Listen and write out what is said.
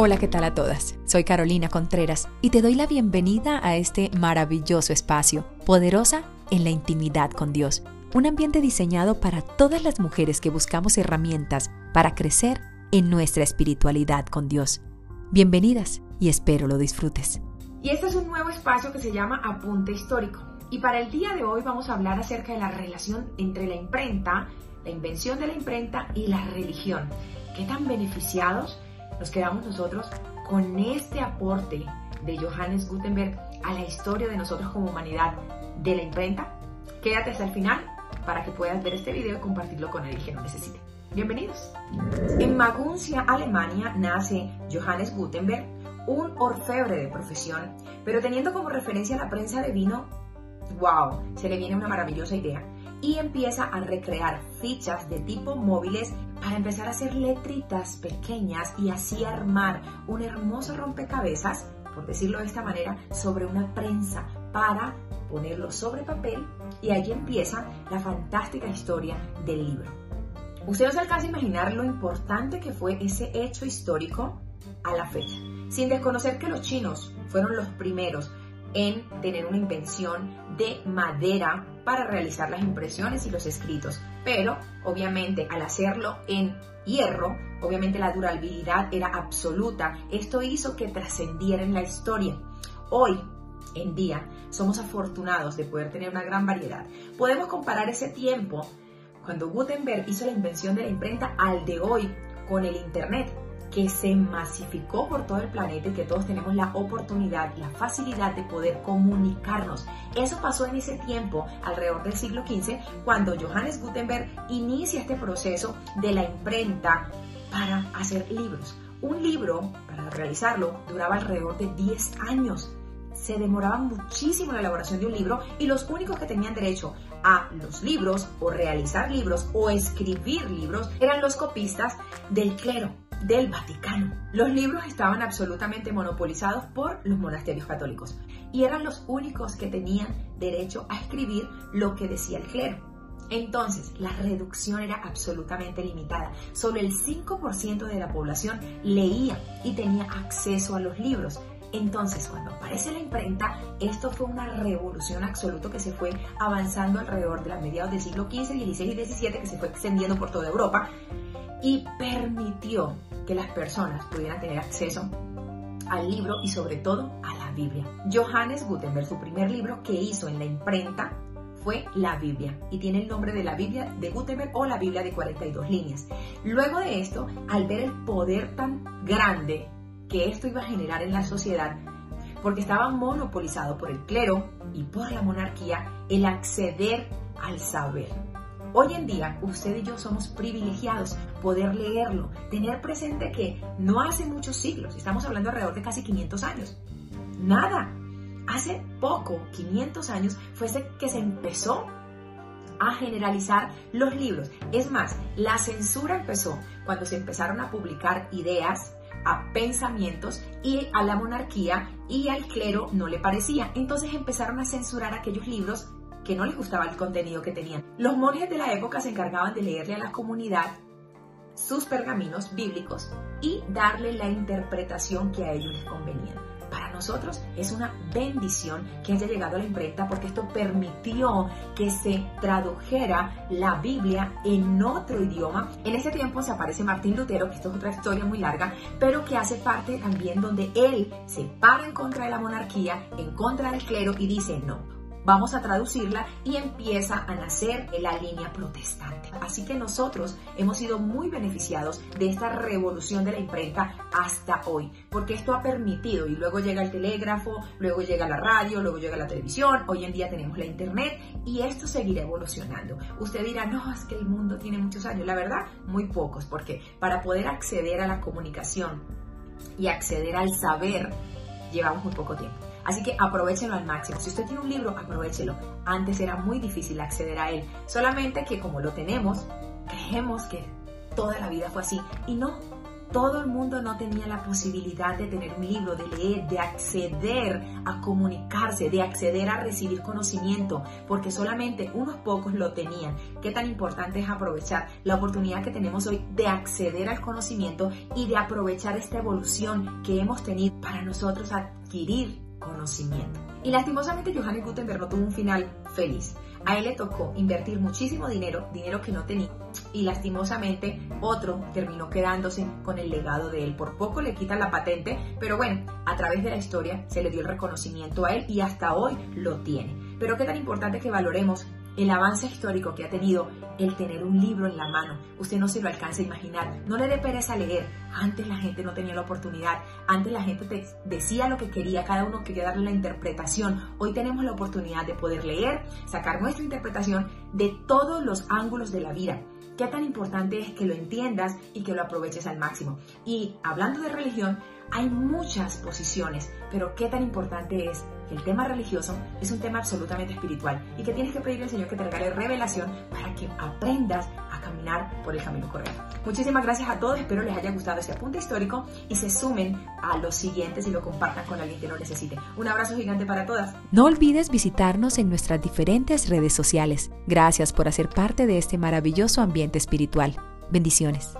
Hola, ¿qué tal a todas? Soy Carolina Contreras y te doy la bienvenida a este maravilloso espacio, poderosa en la intimidad con Dios. Un ambiente diseñado para todas las mujeres que buscamos herramientas para crecer en nuestra espiritualidad con Dios. Bienvenidas y espero lo disfrutes. Y este es un nuevo espacio que se llama Apunte Histórico. Y para el día de hoy vamos a hablar acerca de la relación entre la imprenta, la invención de la imprenta y la religión. ¿Qué tan beneficiados nos quedamos nosotros con este aporte de Johannes Gutenberg a la historia de nosotros como humanidad de la imprenta. Quédate hasta el final para que puedas ver este video y compartirlo con el que lo necesite. Bienvenidos. En Maguncia, Alemania, nace Johannes Gutenberg, un orfebre de profesión, pero teniendo como referencia la prensa de vino, wow, se le viene una maravillosa idea y empieza a recrear fichas de tipo móviles para empezar a hacer letritas pequeñas y así armar un hermoso rompecabezas, por decirlo de esta manera, sobre una prensa para ponerlo sobre papel y allí empieza la fantástica historia del libro. Usted no se alcanza a imaginar lo importante que fue ese hecho histórico a la fecha, sin desconocer que los chinos fueron los primeros en tener una invención de madera para realizar las impresiones y los escritos. Pero obviamente al hacerlo en hierro, obviamente la durabilidad era absoluta. Esto hizo que trascendiera en la historia. Hoy en día somos afortunados de poder tener una gran variedad. Podemos comparar ese tiempo cuando Gutenberg hizo la invención de la imprenta al de hoy con el Internet que se masificó por todo el planeta y que todos tenemos la oportunidad, la facilidad de poder comunicarnos. Eso pasó en ese tiempo, alrededor del siglo XV, cuando Johannes Gutenberg inicia este proceso de la imprenta para hacer libros. Un libro, para realizarlo, duraba alrededor de 10 años. Se demoraba muchísimo la elaboración de un libro y los únicos que tenían derecho a los libros o realizar libros o escribir libros eran los copistas del clero del Vaticano. Los libros estaban absolutamente monopolizados por los monasterios católicos y eran los únicos que tenían derecho a escribir lo que decía el clero. Entonces, la reducción era absolutamente limitada. Solo el 5% de la población leía y tenía acceso a los libros. Entonces, cuando aparece la imprenta, esto fue una revolución absoluta que se fue avanzando alrededor de la mediados del siglo XV, XVI y XVII, que se fue extendiendo por toda Europa y permitió que las personas pudieran tener acceso al libro y sobre todo a la Biblia. Johannes Gutenberg, su primer libro que hizo en la imprenta fue la Biblia y tiene el nombre de la Biblia de Gutenberg o la Biblia de 42 líneas. Luego de esto, al ver el poder tan grande que esto iba a generar en la sociedad, porque estaba monopolizado por el clero y por la monarquía el acceder al saber. Hoy en día, usted y yo somos privilegiados poder leerlo, tener presente que no hace muchos siglos, estamos hablando alrededor de casi 500 años, nada, hace poco, 500 años, fue que se empezó a generalizar los libros. Es más, la censura empezó cuando se empezaron a publicar ideas, a pensamientos y a la monarquía y al clero no le parecía. Entonces empezaron a censurar aquellos libros que no les gustaba el contenido que tenían. Los monjes de la época se encargaban de leerle a la comunidad sus pergaminos bíblicos y darle la interpretación que a ellos les convenía. Para nosotros es una bendición que haya llegado a la imprenta porque esto permitió que se tradujera la Biblia en otro idioma. En ese tiempo se aparece Martín Lutero, que esto es otra historia muy larga, pero que hace parte también donde él se para en contra de la monarquía, en contra del clero y dice, no, vamos a traducirla y empieza a nacer la línea protestante. Así que nosotros hemos sido muy beneficiados de esta revolución de la imprenta hasta hoy, porque esto ha permitido, y luego llega el telégrafo, luego llega la radio, luego llega la televisión, hoy en día tenemos la internet y esto seguirá evolucionando. Usted dirá, no, es que el mundo tiene muchos años, la verdad, muy pocos, porque para poder acceder a la comunicación y acceder al saber, llevamos muy poco tiempo. Así que aprovechenlo al máximo. Si usted tiene un libro, aprovechelo. Antes era muy difícil acceder a él. Solamente que como lo tenemos, creemos que toda la vida fue así. Y no, todo el mundo no tenía la posibilidad de tener un libro, de leer, de acceder a comunicarse, de acceder a recibir conocimiento, porque solamente unos pocos lo tenían. Qué tan importante es aprovechar la oportunidad que tenemos hoy de acceder al conocimiento y de aprovechar esta evolución que hemos tenido para nosotros adquirir conocimiento. Y lastimosamente Johannes Gutenberg no tuvo un final feliz. A él le tocó invertir muchísimo dinero, dinero que no tenía, y lastimosamente otro terminó quedándose con el legado de él. Por poco le quitan la patente, pero bueno, a través de la historia se le dio el reconocimiento a él y hasta hoy lo tiene. Pero qué tan importante que valoremos el avance histórico que ha tenido el tener un libro en la mano. Usted no se lo alcanza a imaginar. No le dé pereza leer. Antes la gente no tenía la oportunidad. Antes la gente te decía lo que quería. Cada uno quería darle la interpretación. Hoy tenemos la oportunidad de poder leer, sacar nuestra interpretación de todos los ángulos de la vida. Qué tan importante es que lo entiendas y que lo aproveches al máximo. Y hablando de religión, hay muchas posiciones, pero qué tan importante es que el tema religioso es un tema absolutamente espiritual y que tienes que pedirle al Señor que te regale revelación para que aprendas caminar por el camino correcto. Muchísimas gracias a todos, espero les haya gustado este apunte histórico y se sumen a los siguientes y lo compartan con alguien que lo necesite. Un abrazo gigante para todas. No olvides visitarnos en nuestras diferentes redes sociales. Gracias por hacer parte de este maravilloso ambiente espiritual. Bendiciones.